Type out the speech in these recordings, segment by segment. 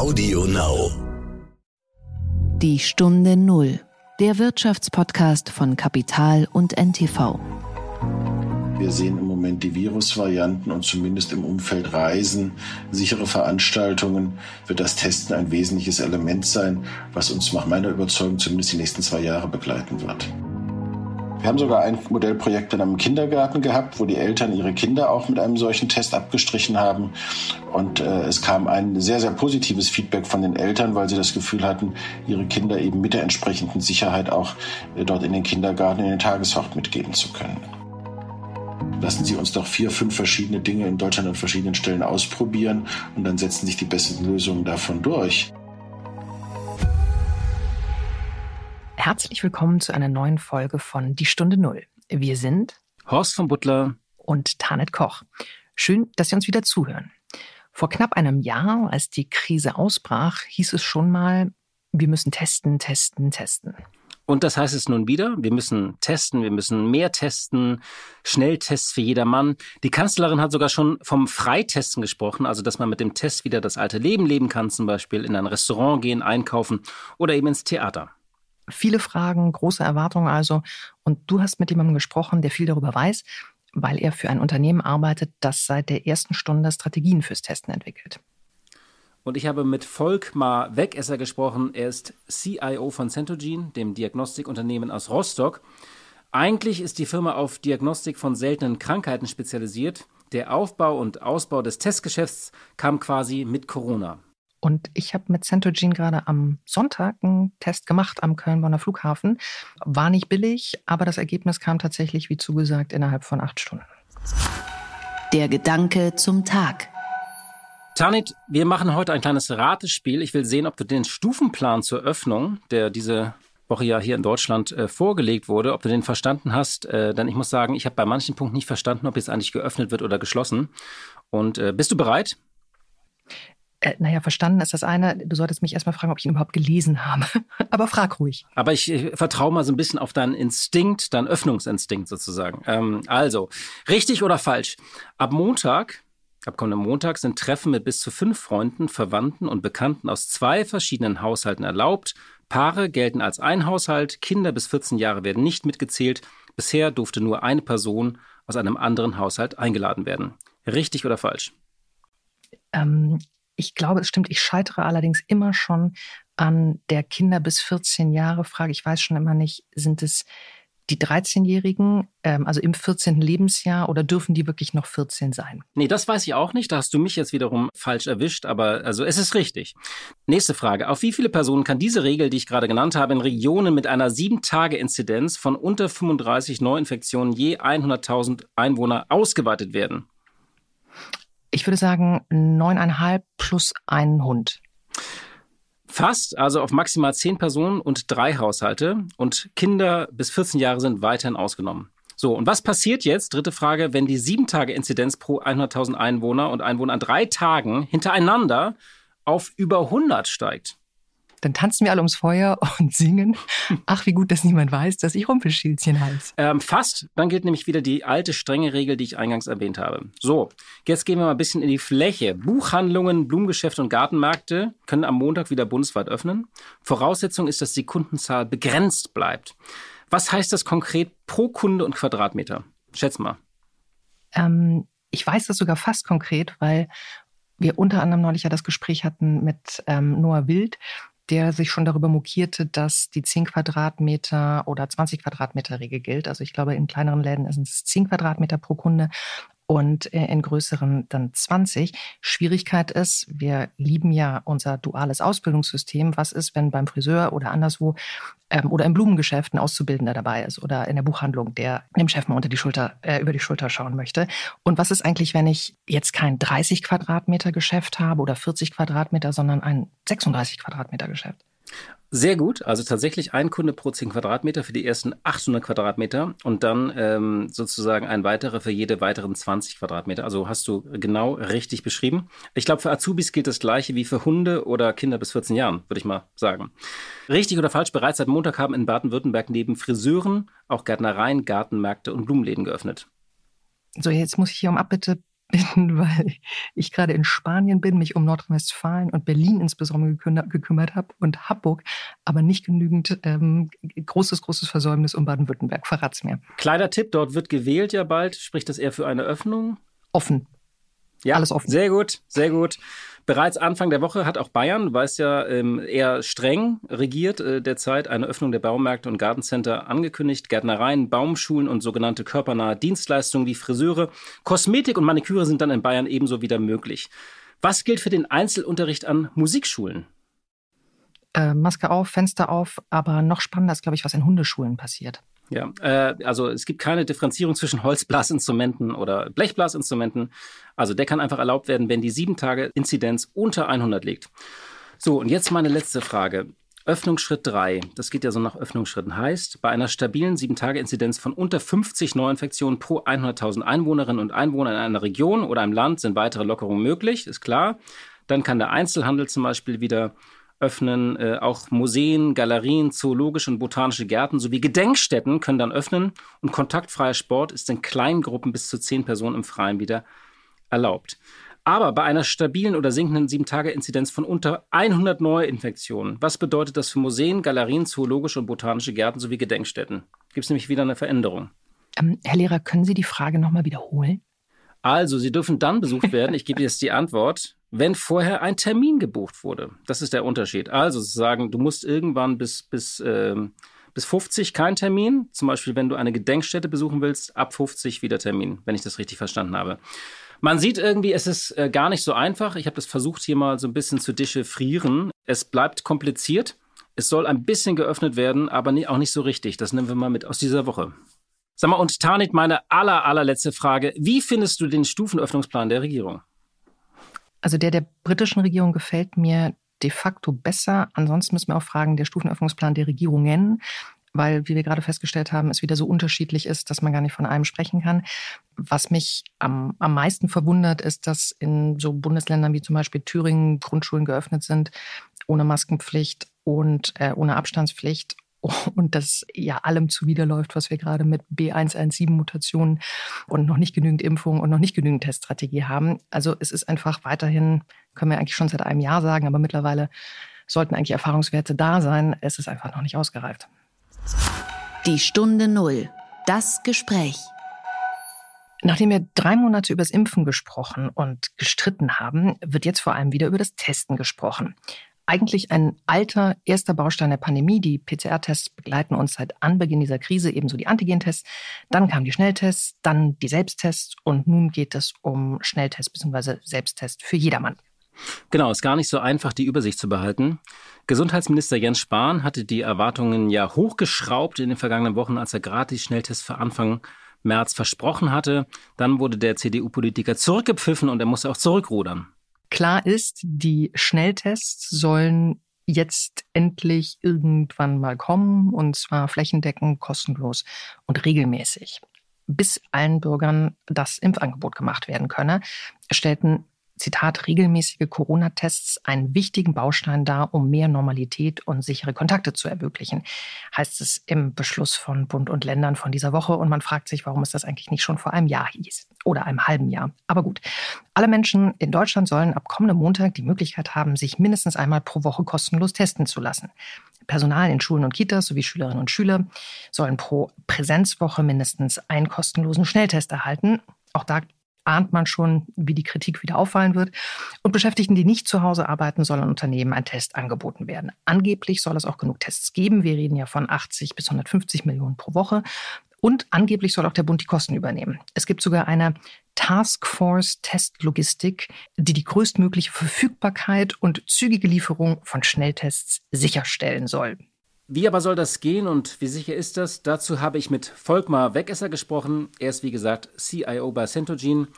Audio Now. Die Stunde Null. Der Wirtschaftspodcast von Kapital und NTV. Wir sehen im Moment die Virusvarianten und zumindest im Umfeld Reisen, sichere Veranstaltungen wird das Testen ein wesentliches Element sein, was uns nach meiner Überzeugung zumindest die nächsten zwei Jahre begleiten wird. Wir haben sogar ein Modellprojekt in einem Kindergarten gehabt, wo die Eltern ihre Kinder auch mit einem solchen Test abgestrichen haben. Und äh, es kam ein sehr, sehr positives Feedback von den Eltern, weil sie das Gefühl hatten, ihre Kinder eben mit der entsprechenden Sicherheit auch äh, dort in den Kindergarten, in den Tageshort mitgeben zu können. Lassen Sie uns doch vier, fünf verschiedene Dinge in Deutschland an verschiedenen Stellen ausprobieren und dann setzen sich die besten Lösungen davon durch. Herzlich willkommen zu einer neuen Folge von Die Stunde Null. Wir sind Horst von Butler und Tanet Koch. Schön, dass Sie uns wieder zuhören. Vor knapp einem Jahr, als die Krise ausbrach, hieß es schon mal, wir müssen testen, testen, testen. Und das heißt es nun wieder, wir müssen testen, wir müssen mehr testen, Schnelltests für jedermann. Die Kanzlerin hat sogar schon vom Freitesten gesprochen, also dass man mit dem Test wieder das alte Leben leben kann, zum Beispiel in ein Restaurant gehen, einkaufen oder eben ins Theater. Viele Fragen, große Erwartungen also. Und du hast mit jemandem gesprochen, der viel darüber weiß, weil er für ein Unternehmen arbeitet, das seit der ersten Stunde Strategien fürs Testen entwickelt. Und ich habe mit Volkmar Wegesser gesprochen. Er ist CIO von Centogene, dem Diagnostikunternehmen aus Rostock. Eigentlich ist die Firma auf Diagnostik von seltenen Krankheiten spezialisiert. Der Aufbau und Ausbau des Testgeschäfts kam quasi mit Corona. Und ich habe mit Centogene gerade am Sonntag einen Test gemacht am Köln-Bonner Flughafen. War nicht billig, aber das Ergebnis kam tatsächlich, wie zugesagt, innerhalb von acht Stunden. Der Gedanke zum Tag. Tanit, wir machen heute ein kleines Ratespiel. Ich will sehen, ob du den Stufenplan zur Öffnung, der diese Woche ja hier in Deutschland äh, vorgelegt wurde, ob du den verstanden hast. Äh, denn ich muss sagen, ich habe bei manchen Punkten nicht verstanden, ob jetzt eigentlich geöffnet wird oder geschlossen. Und äh, bist du bereit? Äh, naja, verstanden ist das eine. Du solltest mich erstmal fragen, ob ich ihn überhaupt gelesen habe. Aber frag ruhig. Aber ich, ich vertraue mal so ein bisschen auf deinen Instinkt, deinen Öffnungsinstinkt sozusagen. Ähm, also, richtig oder falsch? Ab Montag, ab kommenden Montag, sind Treffen mit bis zu fünf Freunden, Verwandten und Bekannten aus zwei verschiedenen Haushalten erlaubt. Paare gelten als ein Haushalt, Kinder bis 14 Jahre werden nicht mitgezählt. Bisher durfte nur eine Person aus einem anderen Haushalt eingeladen werden. Richtig oder falsch? Ähm, ich glaube, es stimmt. Ich scheitere allerdings immer schon an der Kinder bis 14 Jahre Frage. Ich weiß schon immer nicht, sind es die 13-Jährigen, ähm, also im 14. Lebensjahr, oder dürfen die wirklich noch 14 sein? Nee, das weiß ich auch nicht. Da hast du mich jetzt wiederum falsch erwischt, aber also es ist richtig. Nächste Frage. Auf wie viele Personen kann diese Regel, die ich gerade genannt habe, in Regionen mit einer 7-Tage-Inzidenz von unter 35 Neuinfektionen je 100.000 Einwohner ausgeweitet werden? Ich würde sagen neuneinhalb plus einen Hund. Fast, also auf maximal zehn Personen und drei Haushalte. Und Kinder bis 14 Jahre sind weiterhin ausgenommen. So, und was passiert jetzt? Dritte Frage, wenn die sieben Tage Inzidenz pro 100.000 Einwohner und Einwohner an drei Tagen hintereinander auf über 100 steigt? Dann tanzen wir alle ums Feuer und singen. Ach, wie gut, dass niemand weiß, dass ich Rumpelstilzchen heiße. Ähm, fast. Dann gilt nämlich wieder die alte strenge Regel, die ich eingangs erwähnt habe. So, jetzt gehen wir mal ein bisschen in die Fläche. Buchhandlungen, Blumengeschäfte und Gartenmärkte können am Montag wieder bundesweit öffnen. Voraussetzung ist, dass die Kundenzahl begrenzt bleibt. Was heißt das konkret pro Kunde und Quadratmeter? Schätz mal. Ähm, ich weiß das sogar fast konkret, weil wir unter anderem neulich ja das Gespräch hatten mit ähm, Noah Wild, der sich schon darüber mokierte, dass die 10 Quadratmeter oder 20 Quadratmeter Regel gilt. Also ich glaube, in kleineren Läden sind es 10 Quadratmeter pro Kunde und äh, in größeren dann 20. Schwierigkeit ist, wir lieben ja unser duales Ausbildungssystem. Was ist, wenn beim Friseur oder anderswo ähm, oder im Blumengeschäft ein Auszubildender dabei ist oder in der Buchhandlung, der dem Chef mal unter die Schulter, äh, über die Schulter schauen möchte? Und was ist eigentlich, wenn ich jetzt kein 30 Quadratmeter Geschäft habe oder 40 Quadratmeter, sondern ein 36 Quadratmeter Geschäft? Sehr gut, also tatsächlich ein Kunde pro 10 Quadratmeter für die ersten 800 Quadratmeter und dann ähm, sozusagen ein weiterer für jede weiteren 20 Quadratmeter. Also hast du genau richtig beschrieben. Ich glaube, für Azubis gilt das gleiche wie für Hunde oder Kinder bis 14 Jahren, würde ich mal sagen. Richtig oder falsch, bereits seit Montag haben in Baden-Württemberg neben Friseuren auch Gärtnereien, Gartenmärkte und Blumenläden geöffnet. So, jetzt muss ich hier um Abbitte bin, weil ich gerade in Spanien bin, mich um Nordrhein-Westfalen und Berlin insbesondere gekümmert habe und Hamburg, aber nicht genügend ähm, großes, großes Versäumnis um Baden-Württemberg. Verrat's mir. Kleiner Tipp, dort wird gewählt ja bald. Spricht das eher für eine Öffnung? Offen. Ja, alles offen. Sehr gut, sehr gut. Bereits Anfang der Woche hat auch Bayern, du weißt ja, ähm, eher streng regiert äh, derzeit, eine Öffnung der Baumärkte und Gartencenter angekündigt. Gärtnereien, Baumschulen und sogenannte körpernahe Dienstleistungen wie Friseure, Kosmetik und Maniküre sind dann in Bayern ebenso wieder möglich. Was gilt für den Einzelunterricht an Musikschulen? Äh, Maske auf, Fenster auf, aber noch spannender ist, glaube ich, was in Hundeschulen passiert. Ja, äh, also es gibt keine Differenzierung zwischen Holzblasinstrumenten oder Blechblasinstrumenten. Also der kann einfach erlaubt werden, wenn die sieben Tage Inzidenz unter 100 liegt. So, und jetzt meine letzte Frage. Öffnungsschritt 3, das geht ja so nach Öffnungsschritten, heißt, bei einer stabilen 7-Tage-Inzidenz von unter 50 Neuinfektionen pro 100.000 Einwohnerinnen und Einwohner in einer Region oder einem Land sind weitere Lockerungen möglich, ist klar. Dann kann der Einzelhandel zum Beispiel wieder öffnen. Äh, auch Museen, Galerien, zoologische und botanische Gärten sowie Gedenkstätten können dann öffnen. Und kontaktfreier Sport ist in kleinen Gruppen bis zu zehn Personen im Freien wieder erlaubt. Aber bei einer stabilen oder sinkenden 7-Tage-Inzidenz von unter 100 Neuinfektionen, was bedeutet das für Museen, Galerien, zoologische und botanische Gärten sowie Gedenkstätten? Gibt es nämlich wieder eine Veränderung. Ähm, Herr Lehrer, können Sie die Frage nochmal wiederholen? Also, sie dürfen dann besucht werden, ich gebe jetzt die Antwort, wenn vorher ein Termin gebucht wurde. Das ist der Unterschied. Also, sagen, du musst irgendwann bis, bis, ähm, bis 50 kein Termin. Zum Beispiel, wenn du eine Gedenkstätte besuchen willst, ab 50 wieder Termin, wenn ich das richtig verstanden habe. Man sieht irgendwie, es ist äh, gar nicht so einfach. Ich habe das versucht, hier mal so ein bisschen zu dechiffrieren. Es bleibt kompliziert. Es soll ein bisschen geöffnet werden, aber nie, auch nicht so richtig. Das nehmen wir mal mit aus dieser Woche. Sag mal, und Tanit, meine aller, allerletzte Frage. Wie findest du den Stufenöffnungsplan der Regierung? Also der der britischen Regierung gefällt mir de facto besser. Ansonsten müssen wir auch fragen, der Stufenöffnungsplan der Regierungen, weil, wie wir gerade festgestellt haben, es wieder so unterschiedlich ist, dass man gar nicht von einem sprechen kann. Was mich am, am meisten verwundert, ist, dass in so Bundesländern wie zum Beispiel Thüringen Grundschulen geöffnet sind, ohne Maskenpflicht und äh, ohne Abstandspflicht und das ja allem zuwiderläuft, was wir gerade mit B117-Mutationen und noch nicht genügend Impfungen und noch nicht genügend Teststrategie haben. Also es ist einfach weiterhin, können wir eigentlich schon seit einem Jahr sagen, aber mittlerweile sollten eigentlich Erfahrungswerte da sein. Es ist einfach noch nicht ausgereift. Die Stunde Null. Das Gespräch. Nachdem wir drei Monate über das Impfen gesprochen und gestritten haben, wird jetzt vor allem wieder über das Testen gesprochen eigentlich ein alter erster Baustein der Pandemie. Die PCR-Tests begleiten uns seit Anbeginn dieser Krise, ebenso die Antigentests. Dann kamen die Schnelltests, dann die Selbsttests und nun geht es um Schnelltests bzw. Selbsttests für jedermann. Genau, ist gar nicht so einfach, die Übersicht zu behalten. Gesundheitsminister Jens Spahn hatte die Erwartungen ja hochgeschraubt in den vergangenen Wochen, als er gratis Schnelltests für Anfang März versprochen hatte. Dann wurde der CDU-Politiker zurückgepfiffen und er musste auch zurückrudern. Klar ist, die Schnelltests sollen jetzt endlich irgendwann mal kommen und zwar flächendeckend, kostenlos und regelmäßig. Bis allen Bürgern das Impfangebot gemacht werden könne, stellten Zitat, regelmäßige Corona-Tests einen wichtigen Baustein dar, um mehr Normalität und sichere Kontakte zu ermöglichen, heißt es im Beschluss von Bund und Ländern von dieser Woche. Und man fragt sich, warum es das eigentlich nicht schon vor einem Jahr hieß oder einem halben Jahr. Aber gut, alle Menschen in Deutschland sollen ab kommendem Montag die Möglichkeit haben, sich mindestens einmal pro Woche kostenlos testen zu lassen. Personal in Schulen und Kitas sowie Schülerinnen und Schüler sollen pro Präsenzwoche mindestens einen kostenlosen Schnelltest erhalten. Auch da ahnt man schon, wie die Kritik wieder auffallen wird. Und Beschäftigten, die nicht zu Hause arbeiten, sollen Unternehmen ein Test angeboten werden. Angeblich soll es auch genug Tests geben. Wir reden ja von 80 bis 150 Millionen pro Woche. Und angeblich soll auch der Bund die Kosten übernehmen. Es gibt sogar eine Taskforce Testlogistik, die die größtmögliche Verfügbarkeit und zügige Lieferung von Schnelltests sicherstellen soll. Wie aber soll das gehen und wie sicher ist das? Dazu habe ich mit Volkmar Wegesser gesprochen. Er ist wie gesagt CIO bei Centogene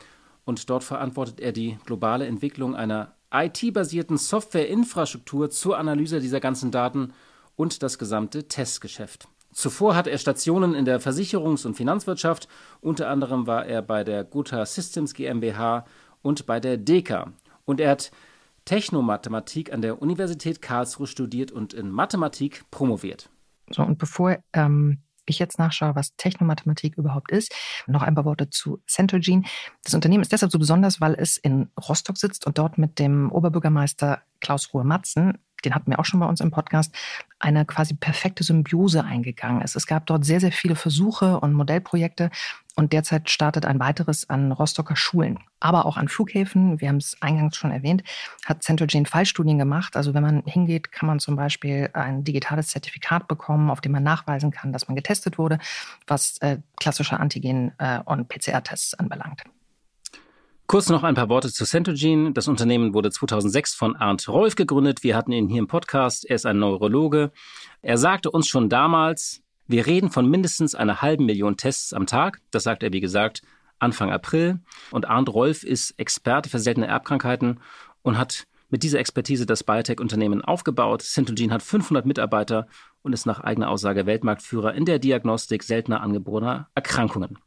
und dort verantwortet er die globale Entwicklung einer IT-basierten Softwareinfrastruktur zur Analyse dieser ganzen Daten und das gesamte Testgeschäft. Zuvor hat er Stationen in der Versicherungs- und Finanzwirtschaft, unter anderem war er bei der Gotha Systems GmbH und bei der DECA. Und er hat Technomathematik an der Universität Karlsruhe studiert und in Mathematik promoviert. So, und bevor ähm, ich jetzt nachschaue, was Technomathematik überhaupt ist. Noch ein paar Worte zu Centrogene. Das Unternehmen ist deshalb so besonders, weil es in Rostock sitzt und dort mit dem Oberbürgermeister Klaus Ruhe-Matzen den hatten wir auch schon bei uns im Podcast, eine quasi perfekte Symbiose eingegangen ist. Es gab dort sehr, sehr viele Versuche und Modellprojekte und derzeit startet ein weiteres an Rostocker Schulen, aber auch an Flughäfen. Wir haben es eingangs schon erwähnt, hat Centrogene Fallstudien gemacht. Also wenn man hingeht, kann man zum Beispiel ein digitales Zertifikat bekommen, auf dem man nachweisen kann, dass man getestet wurde, was äh, klassische Antigen- äh, und PCR-Tests anbelangt. Kurz noch ein paar Worte zu Centogene. Das Unternehmen wurde 2006 von Arndt Rolf gegründet. Wir hatten ihn hier im Podcast. Er ist ein Neurologe. Er sagte uns schon damals, wir reden von mindestens einer halben Million Tests am Tag. Das sagt er, wie gesagt, Anfang April. Und Arndt Rolf ist Experte für seltene Erbkrankheiten und hat mit dieser Expertise das Biotech-Unternehmen aufgebaut. Centogene hat 500 Mitarbeiter und ist nach eigener Aussage Weltmarktführer in der Diagnostik seltener angeborener Erkrankungen.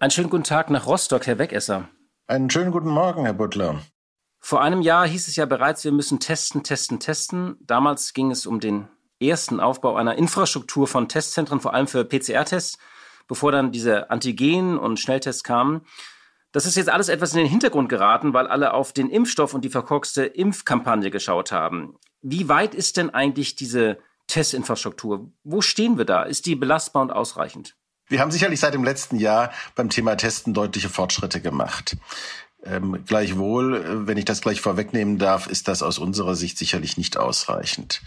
Einen schönen guten Tag nach Rostock, Herr Wegesser. Einen schönen guten Morgen, Herr Butler. Vor einem Jahr hieß es ja bereits, wir müssen testen, testen, testen. Damals ging es um den ersten Aufbau einer Infrastruktur von Testzentren, vor allem für PCR-Tests, bevor dann diese Antigen- und Schnelltests kamen. Das ist jetzt alles etwas in den Hintergrund geraten, weil alle auf den Impfstoff und die verkorkste Impfkampagne geschaut haben. Wie weit ist denn eigentlich diese Testinfrastruktur? Wo stehen wir da? Ist die belastbar und ausreichend? Wir haben sicherlich seit dem letzten Jahr beim Thema Testen deutliche Fortschritte gemacht. Ähm, gleichwohl, äh, wenn ich das gleich vorwegnehmen darf, ist das aus unserer Sicht sicherlich nicht ausreichend.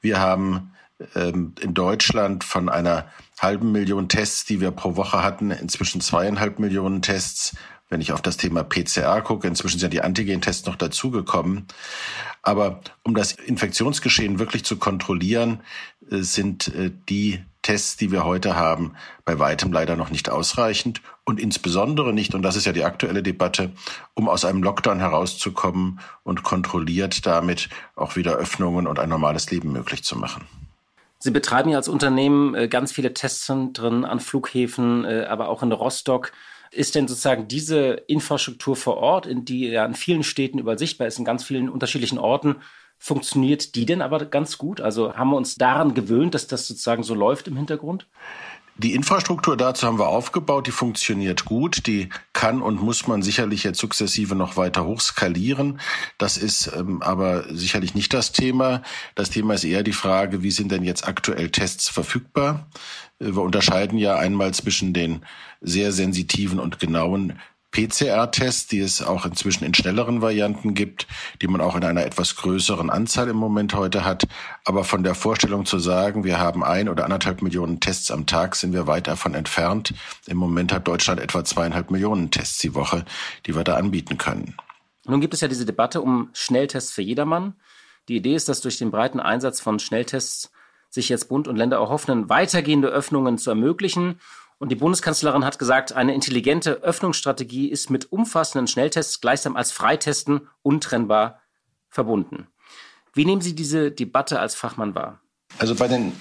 Wir haben ähm, in Deutschland von einer halben Million Tests, die wir pro Woche hatten, inzwischen zweieinhalb Millionen Tests. Wenn ich auf das Thema PCR gucke, inzwischen sind die Antigen-Tests noch dazugekommen. Aber um das Infektionsgeschehen wirklich zu kontrollieren, äh, sind äh, die Tests, die wir heute haben, bei weitem leider noch nicht ausreichend und insbesondere nicht, und das ist ja die aktuelle Debatte, um aus einem Lockdown herauszukommen und kontrolliert damit auch wieder Öffnungen und ein normales Leben möglich zu machen. Sie betreiben ja als Unternehmen äh, ganz viele Testzentren an Flughäfen, äh, aber auch in Rostock. Ist denn sozusagen diese Infrastruktur vor Ort, in die ja in vielen Städten überall sichtbar ist, in ganz vielen unterschiedlichen Orten, Funktioniert die denn aber ganz gut? Also haben wir uns daran gewöhnt, dass das sozusagen so läuft im Hintergrund? Die Infrastruktur dazu haben wir aufgebaut, die funktioniert gut, die kann und muss man sicherlich jetzt sukzessive noch weiter hochskalieren. Das ist ähm, aber sicherlich nicht das Thema. Das Thema ist eher die Frage, wie sind denn jetzt aktuell Tests verfügbar? Äh, wir unterscheiden ja einmal zwischen den sehr sensitiven und genauen PCR-Tests, die es auch inzwischen in schnelleren Varianten gibt, die man auch in einer etwas größeren Anzahl im Moment heute hat. Aber von der Vorstellung zu sagen, wir haben ein oder anderthalb Millionen Tests am Tag, sind wir weit davon entfernt. Im Moment hat Deutschland etwa zweieinhalb Millionen Tests die Woche, die wir da anbieten können. Nun gibt es ja diese Debatte um Schnelltests für jedermann. Die Idee ist, dass durch den breiten Einsatz von Schnelltests sich jetzt Bund und Länder erhoffen, weitergehende Öffnungen zu ermöglichen und die Bundeskanzlerin hat gesagt, eine intelligente Öffnungsstrategie ist mit umfassenden Schnelltests gleichsam als Freitesten untrennbar verbunden. Wie nehmen Sie diese Debatte als Fachmann wahr? Also bei den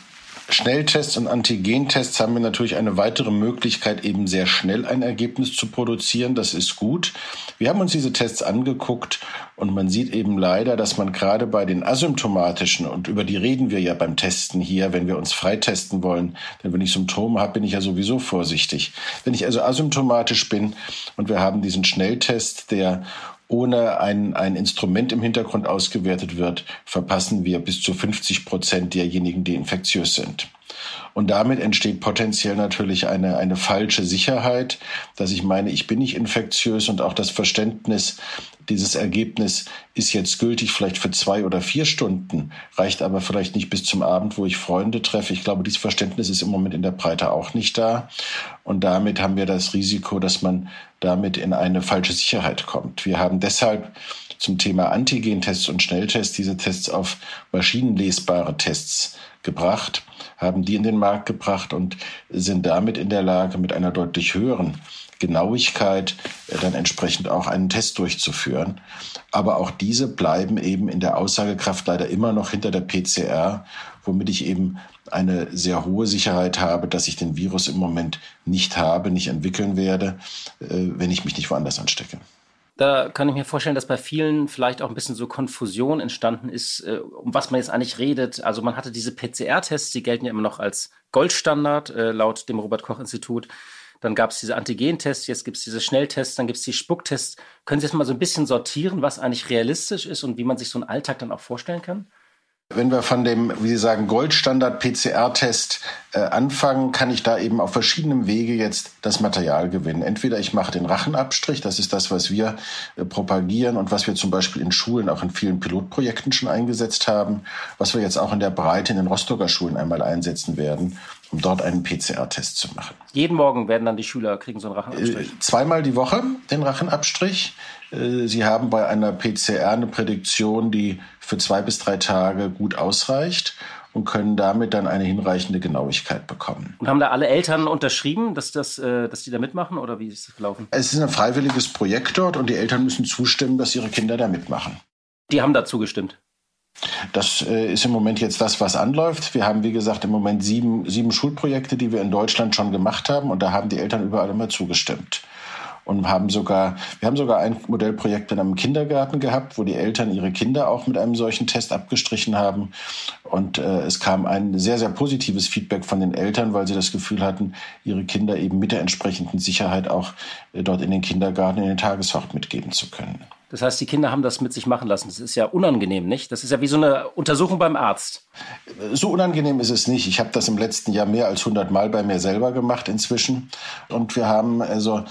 Schnelltests und Antigentests haben wir natürlich eine weitere Möglichkeit, eben sehr schnell ein Ergebnis zu produzieren. Das ist gut. Wir haben uns diese Tests angeguckt und man sieht eben leider, dass man gerade bei den asymptomatischen, und über die reden wir ja beim Testen hier, wenn wir uns freitesten wollen, denn wenn ich Symptome habe, bin ich ja sowieso vorsichtig. Wenn ich also asymptomatisch bin und wir haben diesen Schnelltest, der ohne ein, ein Instrument im Hintergrund ausgewertet wird, verpassen wir bis zu 50 Prozent derjenigen, die infektiös sind. Und damit entsteht potenziell natürlich eine, eine falsche Sicherheit, dass ich meine, ich bin nicht infektiös und auch das Verständnis, dieses Ergebnis ist jetzt gültig vielleicht für zwei oder vier Stunden, reicht aber vielleicht nicht bis zum Abend, wo ich Freunde treffe. Ich glaube, dieses Verständnis ist im Moment in der Breite auch nicht da. Und damit haben wir das Risiko, dass man damit in eine falsche Sicherheit kommt. Wir haben deshalb zum Thema Antigentests und Schnelltests diese Tests auf maschinenlesbare Tests gebracht, haben die in den Markt gebracht und sind damit in der Lage, mit einer deutlich höheren Genauigkeit äh, dann entsprechend auch einen Test durchzuführen. Aber auch diese bleiben eben in der Aussagekraft leider immer noch hinter der PCR, womit ich eben eine sehr hohe Sicherheit habe, dass ich den Virus im Moment nicht habe, nicht entwickeln werde, äh, wenn ich mich nicht woanders anstecke. Da kann ich mir vorstellen, dass bei vielen vielleicht auch ein bisschen so Konfusion entstanden ist, äh, um was man jetzt eigentlich redet. Also man hatte diese PCR-Tests, die gelten ja immer noch als Goldstandard äh, laut dem Robert Koch Institut. Dann gab es diese Antigen-Tests, jetzt gibt es diese Schnelltests, dann gibt es die Spucktests. Können Sie jetzt mal so ein bisschen sortieren, was eigentlich realistisch ist und wie man sich so einen Alltag dann auch vorstellen kann? Wenn wir von dem, wie Sie sagen, Goldstandard-PCR-Test äh, anfangen, kann ich da eben auf verschiedenem Wege jetzt das Material gewinnen. Entweder ich mache den Rachenabstrich, das ist das, was wir äh, propagieren und was wir zum Beispiel in Schulen auch in vielen Pilotprojekten schon eingesetzt haben, was wir jetzt auch in der Breite in den Rostocker Schulen einmal einsetzen werden, um dort einen PCR-Test zu machen. Jeden Morgen werden dann die Schüler kriegen so einen Rachenabstrich? Äh, zweimal die Woche den Rachenabstrich. Äh, Sie haben bei einer PCR eine Prädiktion, die für zwei bis drei Tage gut ausreicht und können damit dann eine hinreichende Genauigkeit bekommen. Und haben da alle Eltern unterschrieben, dass, das, äh, dass die da mitmachen oder wie ist das gelaufen? Es ist ein freiwilliges Projekt dort und die Eltern müssen zustimmen, dass ihre Kinder da mitmachen. Die haben da zugestimmt. Das äh, ist im Moment jetzt das, was anläuft. Wir haben, wie gesagt, im Moment sieben, sieben Schulprojekte, die wir in Deutschland schon gemacht haben und da haben die Eltern überall immer zugestimmt und haben sogar, wir haben sogar ein Modellprojekt in einem Kindergarten gehabt, wo die Eltern ihre Kinder auch mit einem solchen Test abgestrichen haben. Und äh, es kam ein sehr, sehr positives Feedback von den Eltern, weil sie das Gefühl hatten, ihre Kinder eben mit der entsprechenden Sicherheit auch äh, dort in den Kindergarten, in den Tageshort mitgeben zu können. Das heißt, die Kinder haben das mit sich machen lassen. Das ist ja unangenehm, nicht? Das ist ja wie so eine Untersuchung beim Arzt. So unangenehm ist es nicht. Ich habe das im letzten Jahr mehr als 100 Mal bei mir selber gemacht inzwischen. Und wir haben also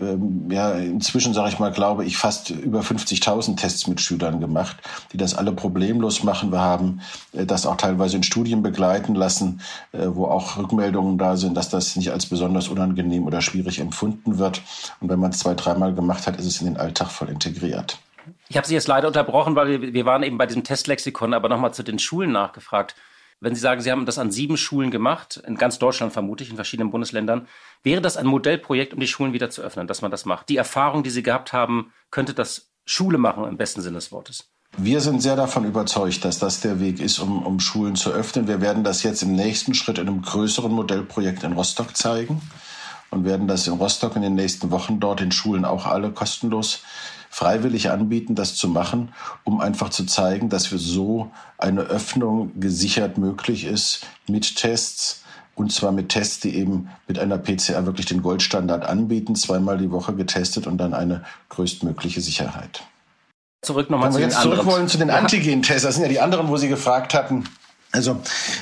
ähm, ja, inzwischen, sage ich mal, glaube ich, fast über 50.000 Tests mit Schülern gemacht, die das alle problemlos machen. Wir haben äh, das auch teilweise in Studien begleiten lassen, äh, wo auch Rückmeldungen da sind, dass das nicht als besonders unangenehm oder schwierig empfunden wird. Und wenn man es zwei, dreimal gemacht hat, ist es in den Alltag voll integriert. Ich habe Sie jetzt leider unterbrochen, weil wir, wir waren eben bei diesem Testlexikon, aber nochmal zu den Schulen nachgefragt. Wenn Sie sagen, Sie haben das an sieben Schulen gemacht, in ganz Deutschland vermutlich, in verschiedenen Bundesländern, wäre das ein Modellprojekt, um die Schulen wieder zu öffnen, dass man das macht? Die Erfahrung, die Sie gehabt haben, könnte das Schule machen im besten Sinne des Wortes? Wir sind sehr davon überzeugt, dass das der Weg ist, um, um Schulen zu öffnen. Wir werden das jetzt im nächsten Schritt in einem größeren Modellprojekt in Rostock zeigen und werden das in Rostock in den nächsten Wochen dort in Schulen auch alle kostenlos freiwillig anbieten, das zu machen, um einfach zu zeigen, dass wir so eine Öffnung gesichert möglich ist mit Tests. Und zwar mit Tests, die eben mit einer PCR wirklich den Goldstandard anbieten, zweimal die Woche getestet und dann eine größtmögliche Sicherheit. Zurück nochmal zu wir jetzt zurück wollen zu den Antigen-Tests, das sind ja die anderen, wo Sie gefragt hatten. Also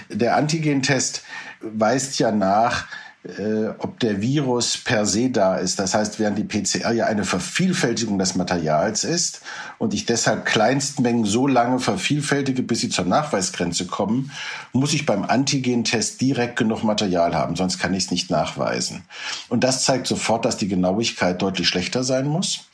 der Antigen-Test weist ja nach, äh, ob der Virus per se da ist. Das heißt, während die PCR ja eine Vervielfältigung des Materials ist und ich deshalb Kleinstmengen so lange vervielfältige, bis sie zur Nachweisgrenze kommen, muss ich beim Antigentest direkt genug Material haben, sonst kann ich es nicht nachweisen. Und das zeigt sofort, dass die Genauigkeit deutlich schlechter sein muss.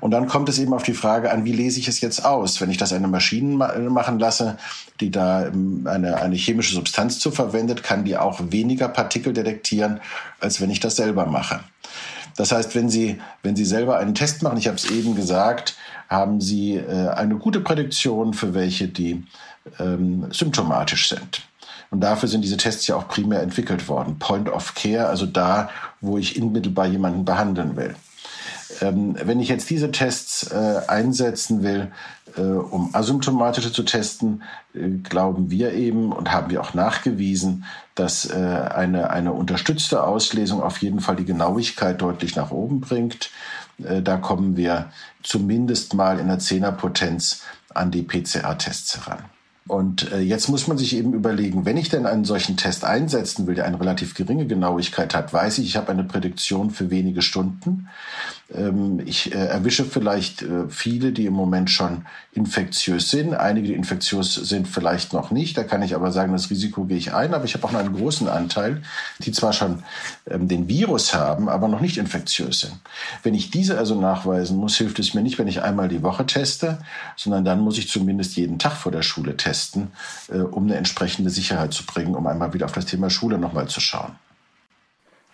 Und dann kommt es eben auf die Frage an, wie lese ich es jetzt aus? Wenn ich das eine Maschine machen lasse, die da ähm, eine, eine chemische Substanz zu verwendet, kann die auch weniger Partikel detektieren, als wenn ich das selber mache. Das heißt, wenn Sie, wenn Sie selber einen Test machen, ich habe es eben gesagt, haben Sie äh, eine gute Prädiktion für welche, die ähm, symptomatisch sind. Und dafür sind diese Tests ja auch primär entwickelt worden. Point of Care, also da, wo ich unmittelbar jemanden behandeln will. Ähm, wenn ich jetzt diese Tests äh, einsetzen will, äh, um asymptomatische zu testen, äh, glauben wir eben und haben wir auch nachgewiesen, dass äh, eine, eine unterstützte Auslesung auf jeden Fall die Genauigkeit deutlich nach oben bringt. Äh, da kommen wir zumindest mal in der Zehnerpotenz an die PCR-Tests heran. Und äh, jetzt muss man sich eben überlegen, wenn ich denn einen solchen Test einsetzen will, der eine relativ geringe Genauigkeit hat, weiß ich, ich habe eine Prädiktion für wenige Stunden. Ähm, ich äh, erwische vielleicht äh, viele, die im Moment schon infektiös sind. Einige, die infektiös sind, vielleicht noch nicht. Da kann ich aber sagen, das Risiko gehe ich ein. Aber ich habe auch noch einen großen Anteil, die zwar schon ähm, den Virus haben, aber noch nicht infektiös sind. Wenn ich diese also nachweisen muss, hilft es mir nicht, wenn ich einmal die Woche teste, sondern dann muss ich zumindest jeden Tag vor der Schule testen, äh, um eine entsprechende Sicherheit zu bringen, um einmal wieder auf das Thema Schule nochmal zu schauen.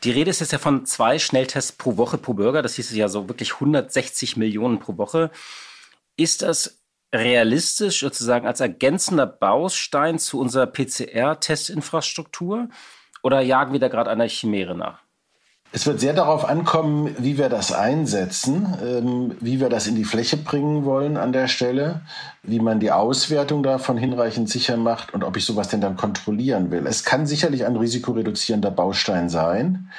Die Rede ist jetzt ja von zwei Schnelltests pro Woche pro Bürger. Das hieß ja so wirklich 160 Millionen pro Woche. Ist das realistisch sozusagen als ergänzender Baustein zu unserer PCR-Testinfrastruktur? Oder jagen wir da gerade einer Chimäre nach? Es wird sehr darauf ankommen, wie wir das einsetzen, ähm, wie wir das in die Fläche bringen wollen an der Stelle, wie man die Auswertung davon hinreichend sicher macht und ob ich sowas denn dann kontrollieren will. Es kann sicherlich ein risikoreduzierender Baustein sein.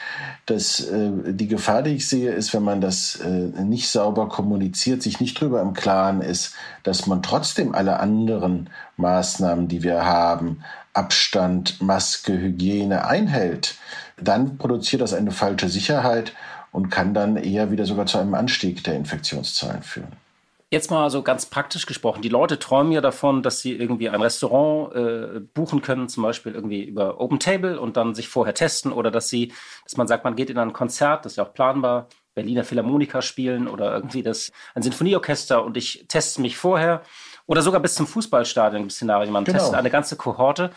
Das, äh, die Gefahr, die ich sehe, ist, wenn man das äh, nicht sauber kommuniziert, sich nicht drüber im Klaren ist, dass man trotzdem alle anderen Maßnahmen, die wir haben, Abstand, Maske, Hygiene einhält, dann produziert das eine falsche Sicherheit und kann dann eher wieder sogar zu einem Anstieg der Infektionszahlen führen. Jetzt mal so ganz praktisch gesprochen. Die Leute träumen ja davon, dass sie irgendwie ein Restaurant äh, buchen können, zum Beispiel irgendwie über Open Table und dann sich vorher testen oder dass sie, dass man sagt, man geht in ein Konzert, das ist ja auch planbar, Berliner Philharmoniker spielen oder irgendwie das ein Sinfonieorchester und ich teste mich vorher oder sogar bis zum Fußballstadion im Szenario. Man genau. testet eine ganze Kohorte.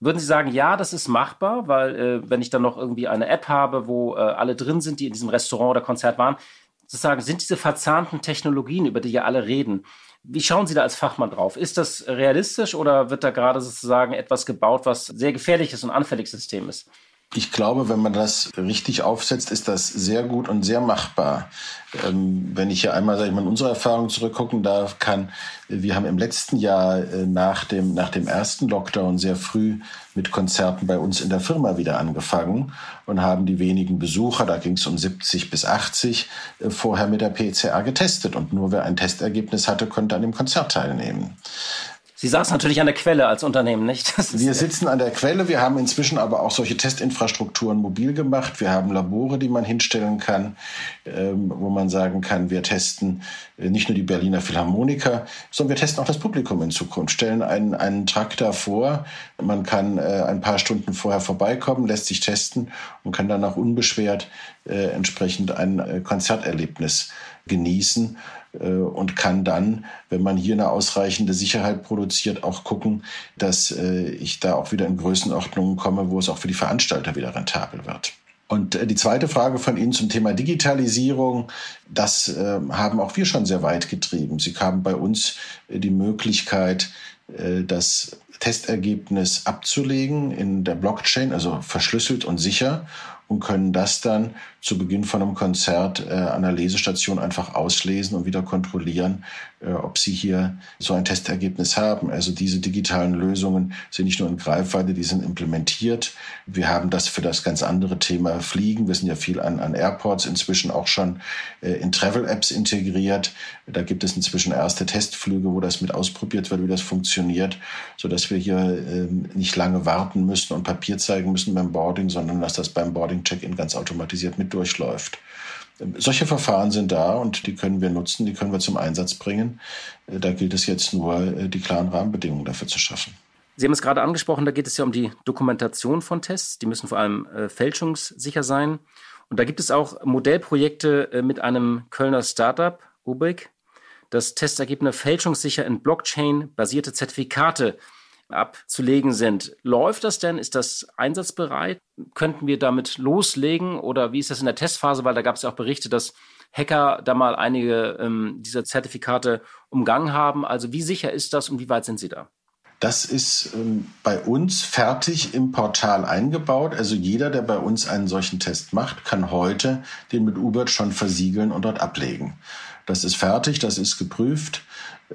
Würden Sie sagen, ja, das ist machbar, weil äh, wenn ich dann noch irgendwie eine App habe, wo äh, alle drin sind, die in diesem Restaurant oder Konzert waren, sozusagen sind diese verzahnten Technologien, über die ja alle reden, wie schauen Sie da als Fachmann drauf? Ist das realistisch oder wird da gerade sozusagen etwas gebaut, was sehr gefährliches und anfälliges System ist? Ich glaube, wenn man das richtig aufsetzt, ist das sehr gut und sehr machbar. Ähm, wenn ich hier einmal, sag ich mal, in unsere Erfahrung zurückgucken darf, kann, wir haben im letzten Jahr äh, nach dem, nach dem ersten Lockdown sehr früh mit Konzerten bei uns in der Firma wieder angefangen und haben die wenigen Besucher, da ging es um 70 bis 80, äh, vorher mit der PCR getestet. Und nur wer ein Testergebnis hatte, konnte an dem Konzert teilnehmen. Sie saßen natürlich an der Quelle als Unternehmen, nicht? wir sitzen an der Quelle. Wir haben inzwischen aber auch solche Testinfrastrukturen mobil gemacht. Wir haben Labore, die man hinstellen kann, ähm, wo man sagen kann, wir testen äh, nicht nur die Berliner Philharmoniker, sondern wir testen auch das Publikum in Zukunft. Stellen einen, einen Traktor vor. Man kann äh, ein paar Stunden vorher vorbeikommen, lässt sich testen und kann dann auch unbeschwert äh, entsprechend ein Konzerterlebnis genießen. Äh, und kann dann, wenn man hier eine ausreichende Sicherheit produziert, auch gucken, dass äh, ich da auch wieder in Größenordnungen komme, wo es auch für die Veranstalter wieder rentabel wird. Und äh, die zweite Frage von Ihnen zum Thema Digitalisierung, das haben auch wir schon sehr weit getrieben. Sie haben bei uns die Möglichkeit, das Testergebnis abzulegen in der Blockchain, also verschlüsselt und sicher und können das dann zu Beginn von einem Konzert äh, an der Lesestation einfach auslesen und wieder kontrollieren, äh, ob sie hier so ein Testergebnis haben. Also diese digitalen Lösungen sind nicht nur in Greifweite, die sind implementiert. Wir haben das für das ganz andere Thema Fliegen. Wir sind ja viel an, an Airports inzwischen auch schon äh, in Travel-Apps integriert. Da gibt es inzwischen erste Testflüge, wo das mit ausprobiert wird, wie das funktioniert, sodass wir hier äh, nicht lange warten müssen und Papier zeigen müssen beim Boarding, sondern dass das beim Boarding-Check-In ganz automatisiert mit durchläuft. Solche Verfahren sind da und die können wir nutzen, die können wir zum Einsatz bringen. Äh, da gilt es jetzt nur, äh, die klaren Rahmenbedingungen dafür zu schaffen. Sie haben es gerade angesprochen, da geht es ja um die Dokumentation von Tests. Die müssen vor allem äh, fälschungssicher sein. Und da gibt es auch Modellprojekte äh, mit einem Kölner Startup, Ubik, das Testergebnisse fälschungssicher in Blockchain-basierte Zertifikate abzulegen sind. Läuft das denn? Ist das einsatzbereit? Könnten wir damit loslegen oder wie ist das in der Testphase? Weil da gab es ja auch Berichte, dass Hacker da mal einige ähm, dieser Zertifikate umgangen haben. Also wie sicher ist das und wie weit sind Sie da? Das ist ähm, bei uns fertig im Portal eingebaut. Also jeder, der bei uns einen solchen Test macht, kann heute den mit Ubert schon versiegeln und dort ablegen. Das ist fertig, das ist geprüft.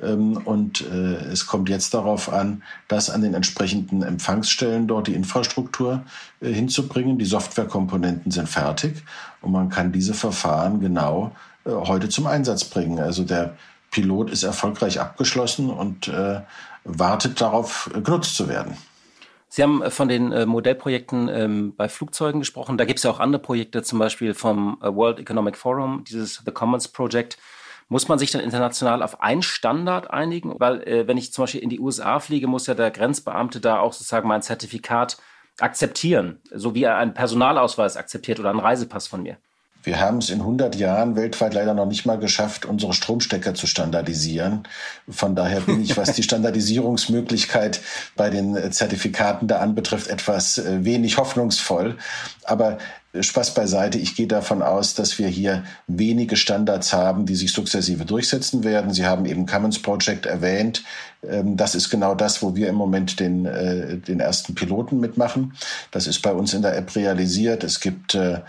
Ähm, und äh, es kommt jetzt darauf an, das an den entsprechenden Empfangsstellen dort die Infrastruktur äh, hinzubringen. Die Softwarekomponenten sind fertig und man kann diese Verfahren genau äh, heute zum Einsatz bringen. Also der Pilot ist erfolgreich abgeschlossen und wartet darauf, genutzt zu werden. Sie haben von den Modellprojekten ähm, bei Flugzeugen gesprochen. Da gibt es ja auch andere Projekte, zum Beispiel vom World Economic Forum, dieses The Commons Project. Muss man sich dann international auf einen Standard einigen? Weil äh, wenn ich zum Beispiel in die USA fliege, muss ja der Grenzbeamte da auch sozusagen mein Zertifikat akzeptieren, so wie er einen Personalausweis akzeptiert oder einen Reisepass von mir. Wir haben es in 100 Jahren weltweit leider noch nicht mal geschafft, unsere Stromstecker zu standardisieren. Von daher bin ich, was die Standardisierungsmöglichkeit bei den Zertifikaten da anbetrifft, etwas äh, wenig hoffnungsvoll. Aber Spaß beiseite. Ich gehe davon aus, dass wir hier wenige Standards haben, die sich sukzessive durchsetzen werden. Sie haben eben Commons Project erwähnt. Ähm, das ist genau das, wo wir im Moment den, äh, den ersten Piloten mitmachen. Das ist bei uns in der App realisiert. Es gibt äh, äh,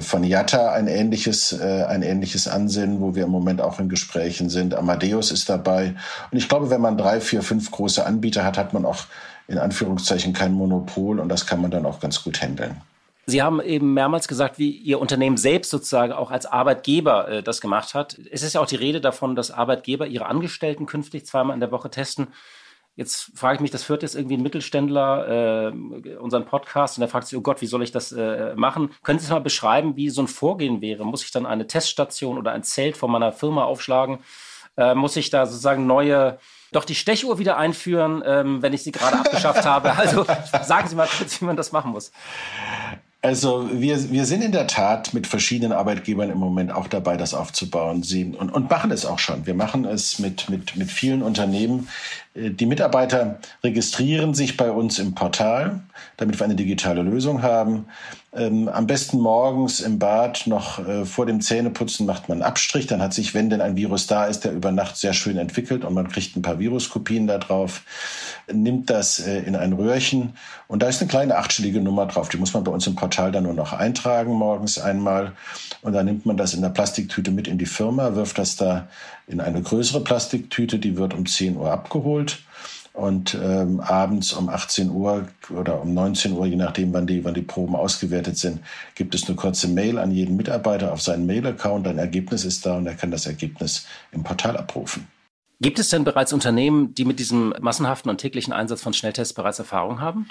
von Yatta ein ähnliches, äh, ein ähnliches Ansinnen, wo wir im Moment auch in Gesprächen sind. Amadeus ist dabei. Und ich glaube, wenn man drei, vier, fünf große Anbieter hat, hat man auch in Anführungszeichen kein Monopol und das kann man dann auch ganz gut handeln. Sie haben eben mehrmals gesagt, wie Ihr Unternehmen selbst sozusagen auch als Arbeitgeber äh, das gemacht hat. Es ist ja auch die Rede davon, dass Arbeitgeber ihre Angestellten künftig zweimal in der Woche testen. Jetzt frage ich mich, das führt jetzt irgendwie ein Mittelständler äh, unseren Podcast und der fragt sich, oh Gott, wie soll ich das äh, machen? Können Sie mal beschreiben, wie so ein Vorgehen wäre? Muss ich dann eine Teststation oder ein Zelt von meiner Firma aufschlagen? Äh, muss ich da sozusagen neue doch die Stechuhr wieder einführen, ähm, wenn ich sie gerade abgeschafft habe. Also sagen Sie mal kurz, wie man das machen muss. Also wir, wir sind in der Tat mit verschiedenen Arbeitgebern im Moment auch dabei, das aufzubauen Sie, und, und machen es auch schon. Wir machen es mit, mit, mit vielen Unternehmen. Äh, die Mitarbeiter registrieren sich bei uns im Portal, damit wir eine digitale Lösung haben. Ähm, am besten morgens im Bad noch äh, vor dem Zähneputzen macht man einen Abstrich. Dann hat sich, wenn denn ein Virus da ist, der über Nacht sehr schön entwickelt und man kriegt ein paar Viruskopien da drauf, nimmt das äh, in ein Röhrchen und da ist eine kleine achtstellige Nummer drauf. Die muss man bei uns im Portal dann nur noch eintragen morgens einmal und dann nimmt man das in der Plastiktüte mit in die Firma, wirft das da in eine größere Plastiktüte, die wird um 10 Uhr abgeholt und ähm, abends um 18 Uhr oder um 19 Uhr, je nachdem, wann die, wann die Proben ausgewertet sind, gibt es eine kurze Mail an jeden Mitarbeiter auf seinen Mail-Account. Ein Ergebnis ist da und er kann das Ergebnis im Portal abrufen. Gibt es denn bereits Unternehmen, die mit diesem massenhaften und täglichen Einsatz von Schnelltests bereits Erfahrung haben?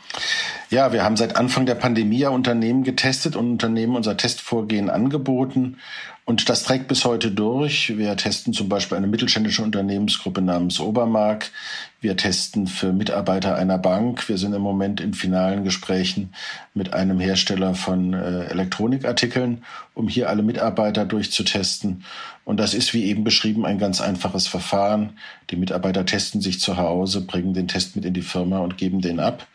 Ja, wir haben seit Anfang der Pandemie ja Unternehmen getestet und Unternehmen unser Testvorgehen angeboten. Und das trägt bis heute durch. Wir testen zum Beispiel eine mittelständische Unternehmensgruppe namens Obermark. Wir testen für Mitarbeiter einer Bank. Wir sind im Moment in finalen Gesprächen mit einem Hersteller von äh, Elektronikartikeln, um hier alle Mitarbeiter durchzutesten. Und das ist, wie eben beschrieben, ein ganz einfaches Verfahren. Die Mitarbeiter testen sich zu Hause, bringen den Test mit in die Firma und geben den ab.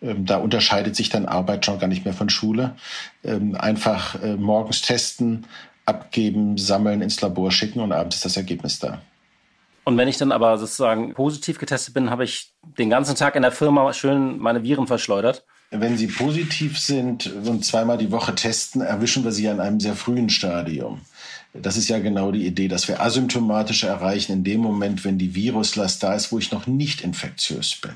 Ähm, da unterscheidet sich dann Arbeit schon gar nicht mehr von Schule. Ähm, einfach äh, morgens testen, abgeben, sammeln, ins Labor schicken und abends ist das Ergebnis da. Und wenn ich dann aber sozusagen positiv getestet bin, habe ich den ganzen Tag in der Firma schön meine Viren verschleudert. Wenn Sie positiv sind und zweimal die Woche testen, erwischen wir Sie an einem sehr frühen Stadium. Das ist ja genau die Idee, dass wir asymptomatisch erreichen in dem Moment, wenn die Viruslast da ist, wo ich noch nicht infektiös bin.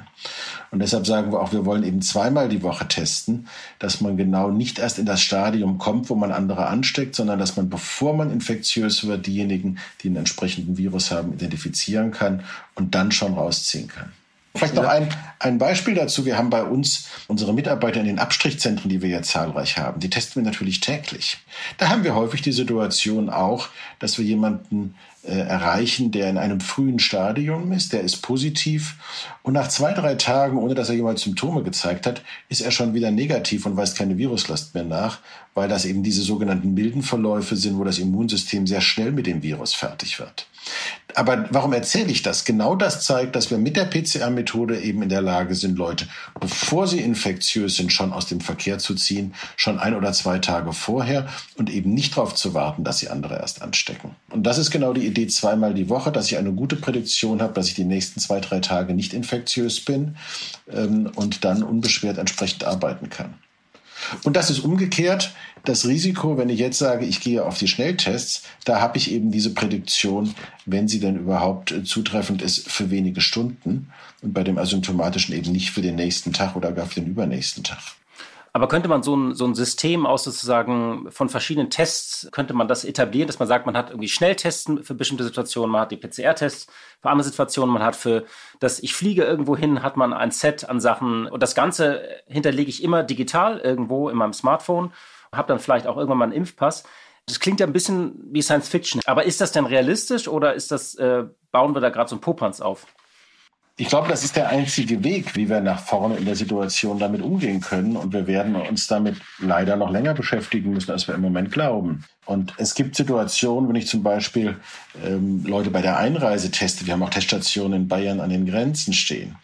Und deshalb sagen wir auch, wir wollen eben zweimal die Woche testen, dass man genau nicht erst in das Stadium kommt, wo man andere ansteckt, sondern dass man, bevor man infektiös wird, diejenigen, die einen entsprechenden Virus haben, identifizieren kann und dann schon rausziehen kann. Vielleicht noch ein, ein Beispiel dazu. Wir haben bei uns unsere Mitarbeiter in den Abstrichzentren, die wir ja zahlreich haben. Die testen wir natürlich täglich. Da haben wir häufig die Situation auch, dass wir jemanden erreichen, der in einem frühen Stadium ist, der ist positiv und nach zwei, drei Tagen, ohne dass er jemals Symptome gezeigt hat, ist er schon wieder negativ und weist keine Viruslast mehr nach, weil das eben diese sogenannten milden Verläufe sind, wo das Immunsystem sehr schnell mit dem Virus fertig wird. Aber warum erzähle ich das? Genau das zeigt, dass wir mit der PCR-Methode eben in der Lage sind, Leute, bevor sie infektiös sind, schon aus dem Verkehr zu ziehen, schon ein oder zwei Tage vorher und eben nicht darauf zu warten, dass sie andere erst anstecken. Und das ist genau die Idee zweimal die Woche, dass ich eine gute Prädiktion habe, dass ich die nächsten zwei, drei Tage nicht infektiös bin ähm, und dann unbeschwert entsprechend arbeiten kann. Und das ist umgekehrt das Risiko, wenn ich jetzt sage, ich gehe auf die Schnelltests, da habe ich eben diese Prädiktion, wenn sie denn überhaupt äh, zutreffend ist, für wenige Stunden und bei dem asymptomatischen eben nicht für den nächsten Tag oder gar für den übernächsten Tag. Aber könnte man so ein, so ein System aus sozusagen von verschiedenen Tests, könnte man das etablieren, dass man sagt, man hat irgendwie Schnelltests für bestimmte Situationen, man hat die PCR-Tests für andere Situationen, man hat für das Ich fliege irgendwo hin, hat man ein Set an Sachen und das Ganze hinterlege ich immer digital irgendwo in meinem Smartphone, habe dann vielleicht auch irgendwann mal einen Impfpass. Das klingt ja ein bisschen wie Science Fiction. Aber ist das denn realistisch oder ist das, äh, bauen wir da gerade so ein Popanz auf? Ich glaube, das ist der einzige Weg, wie wir nach vorne in der Situation damit umgehen können. Und wir werden uns damit leider noch länger beschäftigen müssen, als wir im Moment glauben. Und es gibt Situationen, wenn ich zum Beispiel ähm, Leute bei der Einreise teste, wir haben auch Teststationen in Bayern an den Grenzen stehen,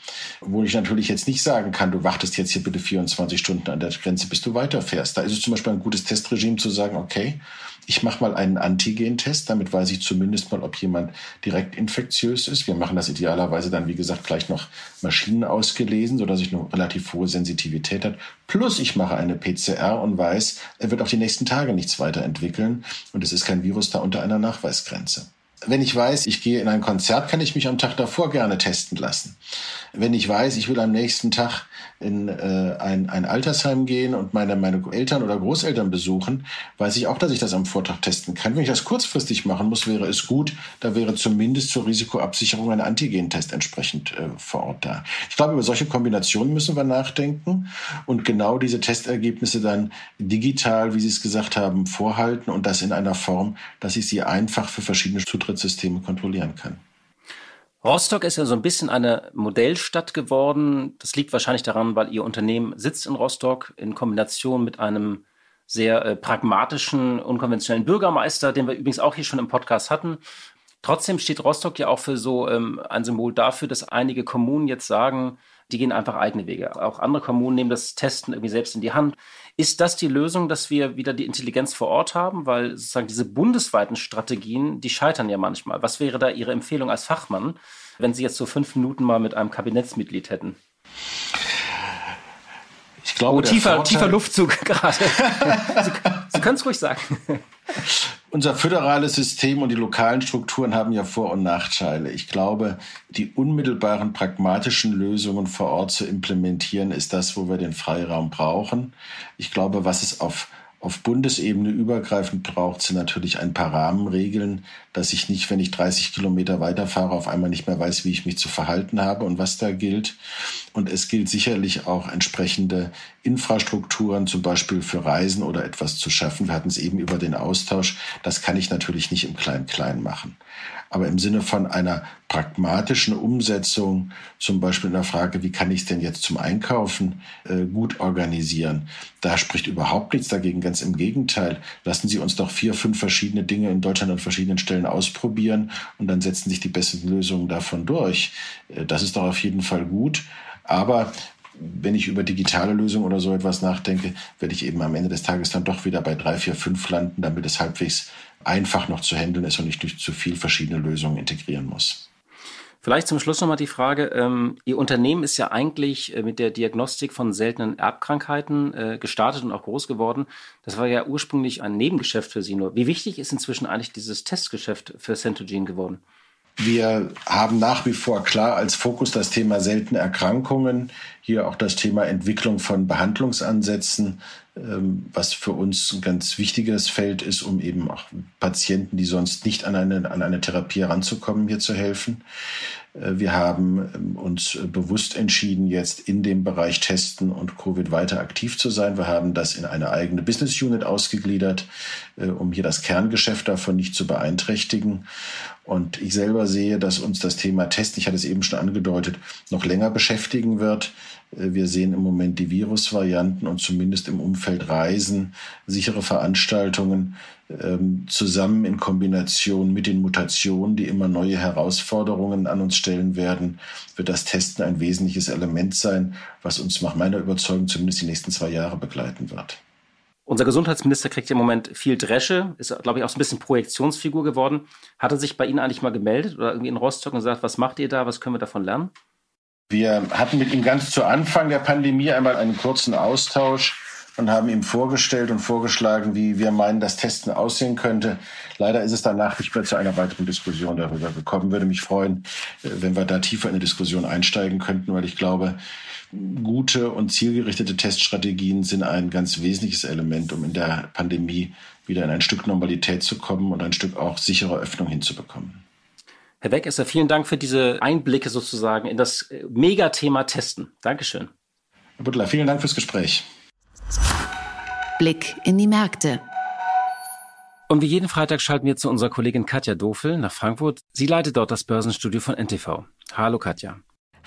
wo ich natürlich jetzt nicht sagen kann, du wartest jetzt hier bitte 24 Stunden an der Grenze, bis du weiterfährst. Da ist es zum Beispiel ein gutes Testregime zu sagen, okay, ich mache mal einen Antigen-Test, damit weiß ich zumindest mal, ob jemand direkt infektiös ist. Wir machen das idealerweise dann, wie gesagt, gleich noch Maschinen ausgelesen, sodass ich eine relativ hohe Sensitivität habe. Plus ich mache eine PCR und weiß, er wird auch die nächsten Tage nichts weiterentwickeln und es ist kein Virus da unter einer Nachweisgrenze. Wenn ich weiß, ich gehe in ein Konzert, kann ich mich am Tag davor gerne testen lassen. Wenn ich weiß, ich will am nächsten Tag in äh, ein, ein Altersheim gehen und meine, meine Eltern oder Großeltern besuchen, weiß ich auch, dass ich das am Vortag testen kann. Wenn ich das kurzfristig machen muss, wäre es gut, da wäre zumindest zur Risikoabsicherung ein Antigentest entsprechend äh, vor Ort da. Ich glaube, über solche Kombinationen müssen wir nachdenken und genau diese Testergebnisse dann digital, wie Sie es gesagt haben, vorhalten und das in einer Form, dass ich sie einfach für verschiedene Zutrittssysteme kontrollieren kann. Rostock ist ja so ein bisschen eine Modellstadt geworden. Das liegt wahrscheinlich daran, weil Ihr Unternehmen sitzt in Rostock in Kombination mit einem sehr äh, pragmatischen, unkonventionellen Bürgermeister, den wir übrigens auch hier schon im Podcast hatten. Trotzdem steht Rostock ja auch für so ähm, ein Symbol dafür, dass einige Kommunen jetzt sagen, die gehen einfach eigene Wege. Auch andere Kommunen nehmen das Testen irgendwie selbst in die Hand. Ist das die Lösung, dass wir wieder die Intelligenz vor Ort haben? Weil sozusagen diese bundesweiten Strategien, die scheitern ja manchmal. Was wäre da Ihre Empfehlung als Fachmann, wenn Sie jetzt so fünf Minuten mal mit einem Kabinettsmitglied hätten? Ich glaube, oh, tiefer, tiefer Luftzug gerade. Sie, Sie können es ruhig sagen. Unser föderales System und die lokalen Strukturen haben ja Vor- und Nachteile. Ich glaube, die unmittelbaren pragmatischen Lösungen vor Ort zu implementieren, ist das, wo wir den Freiraum brauchen. Ich glaube, was es auf auf Bundesebene übergreifend braucht sie natürlich ein paar Rahmenregeln, dass ich nicht, wenn ich 30 Kilometer weiterfahre, auf einmal nicht mehr weiß, wie ich mich zu verhalten habe und was da gilt. Und es gilt sicherlich auch entsprechende Infrastrukturen, zum Beispiel für Reisen oder etwas zu schaffen. Wir hatten es eben über den Austausch. Das kann ich natürlich nicht im Klein-Klein machen aber im Sinne von einer pragmatischen Umsetzung, zum Beispiel in der Frage, wie kann ich es denn jetzt zum Einkaufen äh, gut organisieren, da spricht überhaupt nichts dagegen. Ganz im Gegenteil. Lassen Sie uns doch vier, fünf verschiedene Dinge in Deutschland an verschiedenen Stellen ausprobieren und dann setzen sich die besten Lösungen davon durch. Äh, das ist doch auf jeden Fall gut. Aber wenn ich über digitale Lösungen oder so etwas nachdenke, werde ich eben am Ende des Tages dann doch wieder bei drei, vier, fünf landen, damit es halbwegs einfach noch zu handeln ist und ich durch zu viel verschiedene Lösungen integrieren muss. Vielleicht zum Schluss nochmal die Frage, ähm, Ihr Unternehmen ist ja eigentlich äh, mit der Diagnostik von seltenen Erbkrankheiten äh, gestartet und auch groß geworden. Das war ja ursprünglich ein Nebengeschäft für Sie nur. Wie wichtig ist inzwischen eigentlich dieses Testgeschäft für Centogene geworden? Wir haben nach wie vor klar als Fokus das Thema seltene Erkrankungen, hier auch das Thema Entwicklung von Behandlungsansätzen, was für uns ein ganz wichtiges Feld ist, um eben auch Patienten, die sonst nicht an eine, an eine Therapie heranzukommen, hier zu helfen. Äh, wir haben ähm, uns bewusst entschieden, jetzt in dem Bereich Testen und Covid weiter aktiv zu sein. Wir haben das in eine eigene Business Unit ausgegliedert, äh, um hier das Kerngeschäft davon nicht zu beeinträchtigen. Und ich selber sehe, dass uns das Thema Testen, ich hatte es eben schon angedeutet, noch länger beschäftigen wird. Äh, wir sehen im Moment die Virusvarianten und zumindest im Umfeld Reisen, sichere Veranstaltungen zusammen in Kombination mit den Mutationen, die immer neue Herausforderungen an uns stellen werden, wird das Testen ein wesentliches Element sein, was uns nach meiner Überzeugung zumindest die nächsten zwei Jahre begleiten wird. Unser Gesundheitsminister kriegt im Moment viel Dresche, ist, glaube ich, auch so ein bisschen Projektionsfigur geworden. Hat er sich bei Ihnen eigentlich mal gemeldet oder irgendwie in Rostock und gesagt, was macht ihr da, was können wir davon lernen? Wir hatten mit ihm ganz zu Anfang der Pandemie einmal einen kurzen Austausch und haben ihm vorgestellt und vorgeschlagen, wie wir meinen, das Testen aussehen könnte. Leider ist es danach nicht mehr zu einer weiteren Diskussion darüber gekommen. Würde mich freuen, äh, wenn wir da tiefer in eine Diskussion einsteigen könnten, weil ich glaube, gute und zielgerichtete Teststrategien sind ein ganz wesentliches Element, um in der Pandemie wieder in ein Stück Normalität zu kommen und ein Stück auch sichere Öffnung hinzubekommen. Herr Wegesser, vielen Dank für diese Einblicke sozusagen in das äh, Megathema Testen. Dankeschön. Herr Butler, vielen Dank fürs Gespräch. Blick in die Märkte. Und wie jeden Freitag schalten wir zu unserer Kollegin Katja Dofel nach Frankfurt. Sie leitet dort das Börsenstudio von NTV. Hallo Katja.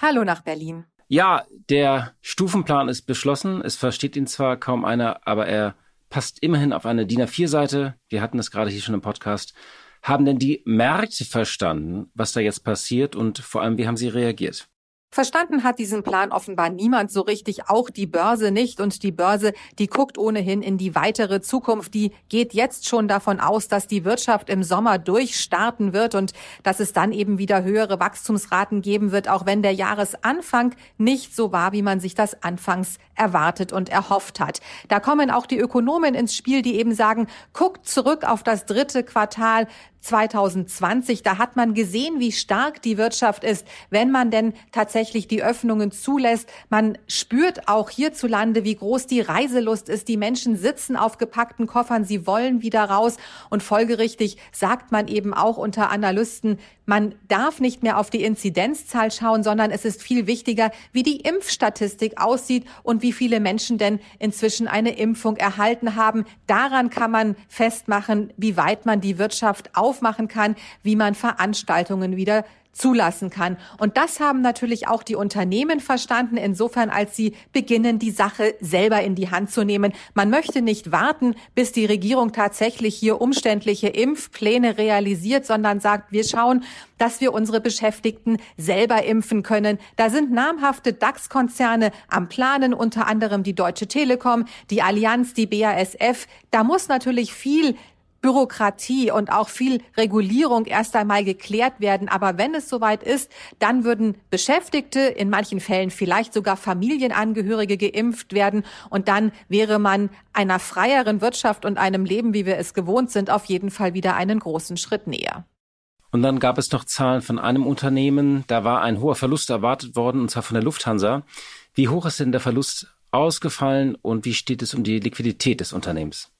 Hallo nach Berlin. Ja, der Stufenplan ist beschlossen. Es versteht ihn zwar kaum einer, aber er passt immerhin auf eine DIN A4-Seite. Wir hatten es gerade hier schon im Podcast. Haben denn die Märkte verstanden, was da jetzt passiert und vor allem, wie haben sie reagiert? Verstanden hat diesen Plan offenbar niemand so richtig, auch die Börse nicht. Und die Börse, die guckt ohnehin in die weitere Zukunft. Die geht jetzt schon davon aus, dass die Wirtschaft im Sommer durchstarten wird und dass es dann eben wieder höhere Wachstumsraten geben wird, auch wenn der Jahresanfang nicht so war, wie man sich das anfangs erwartet und erhofft hat. Da kommen auch die Ökonomen ins Spiel, die eben sagen, guckt zurück auf das dritte Quartal 2020. Da hat man gesehen, wie stark die Wirtschaft ist, wenn man denn tatsächlich die Öffnungen zulässt. Man spürt auch hierzulande, wie groß die Reiselust ist. Die Menschen sitzen auf gepackten Koffern, sie wollen wieder raus. Und folgerichtig sagt man eben auch unter Analysten, man darf nicht mehr auf die Inzidenzzahl schauen, sondern es ist viel wichtiger, wie die Impfstatistik aussieht und wie viele Menschen denn inzwischen eine Impfung erhalten haben. Daran kann man festmachen, wie weit man die Wirtschaft aufmachen kann, wie man Veranstaltungen wieder zulassen kann. Und das haben natürlich auch die Unternehmen verstanden, insofern als sie beginnen, die Sache selber in die Hand zu nehmen. Man möchte nicht warten, bis die Regierung tatsächlich hier umständliche Impfpläne realisiert, sondern sagt, wir schauen, dass wir unsere Beschäftigten selber impfen können. Da sind namhafte DAX-Konzerne am Planen, unter anderem die Deutsche Telekom, die Allianz, die BASF. Da muss natürlich viel Bürokratie und auch viel Regulierung erst einmal geklärt werden. Aber wenn es soweit ist, dann würden Beschäftigte, in manchen Fällen vielleicht sogar Familienangehörige geimpft werden. Und dann wäre man einer freieren Wirtschaft und einem Leben, wie wir es gewohnt sind, auf jeden Fall wieder einen großen Schritt näher. Und dann gab es noch Zahlen von einem Unternehmen, da war ein hoher Verlust erwartet worden, und zwar von der Lufthansa. Wie hoch ist denn der Verlust ausgefallen und wie steht es um die Liquidität des Unternehmens?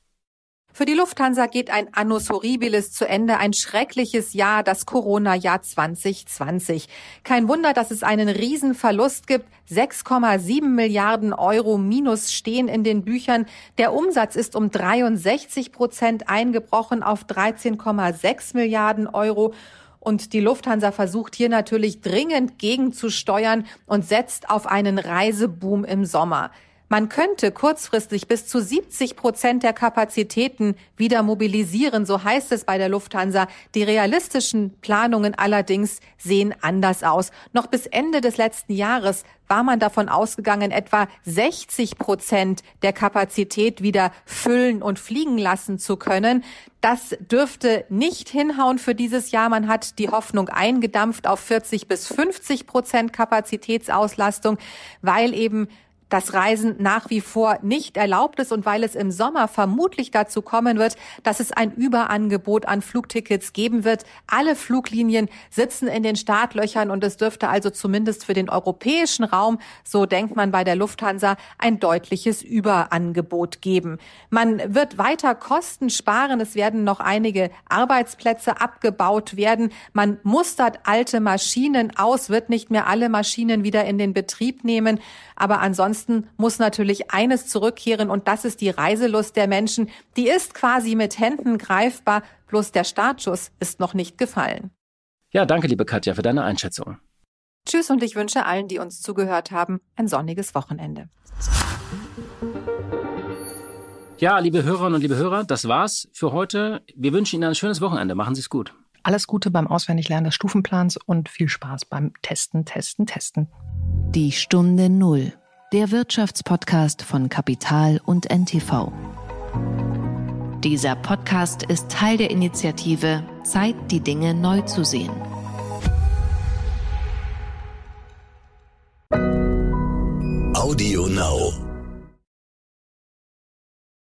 Für die Lufthansa geht ein Annus Horribilis zu Ende, ein schreckliches Jahr, das Corona-Jahr 2020. Kein Wunder, dass es einen Riesenverlust gibt. 6,7 Milliarden Euro Minus stehen in den Büchern. Der Umsatz ist um 63 Prozent eingebrochen auf 13,6 Milliarden Euro. Und die Lufthansa versucht hier natürlich dringend gegenzusteuern und setzt auf einen Reiseboom im Sommer. Man könnte kurzfristig bis zu 70 Prozent der Kapazitäten wieder mobilisieren, so heißt es bei der Lufthansa. Die realistischen Planungen allerdings sehen anders aus. Noch bis Ende des letzten Jahres war man davon ausgegangen, etwa 60 Prozent der Kapazität wieder füllen und fliegen lassen zu können. Das dürfte nicht hinhauen für dieses Jahr. Man hat die Hoffnung eingedampft auf 40 bis 50 Prozent Kapazitätsauslastung, weil eben das Reisen nach wie vor nicht erlaubt ist und weil es im Sommer vermutlich dazu kommen wird, dass es ein Überangebot an Flugtickets geben wird. Alle Fluglinien sitzen in den Startlöchern und es dürfte also zumindest für den europäischen Raum, so denkt man bei der Lufthansa, ein deutliches Überangebot geben. Man wird weiter Kosten sparen. Es werden noch einige Arbeitsplätze abgebaut werden. Man mustert alte Maschinen aus, wird nicht mehr alle Maschinen wieder in den Betrieb nehmen. Aber ansonsten muss natürlich eines zurückkehren und das ist die Reiselust der Menschen. Die ist quasi mit Händen greifbar, bloß der Startschuss ist noch nicht gefallen. Ja, danke, liebe Katja, für deine Einschätzung. Tschüss und ich wünsche allen, die uns zugehört haben, ein sonniges Wochenende. Ja, liebe Hörerinnen und liebe Hörer, das war's für heute. Wir wünschen Ihnen ein schönes Wochenende. Machen Sie es gut. Alles Gute beim Auswendiglernen des Stufenplans und viel Spaß beim Testen, Testen, Testen. Die Stunde Null, der Wirtschaftspodcast von Kapital und NTV. Dieser Podcast ist Teil der Initiative Zeit, die Dinge neu zu sehen. Audio Now.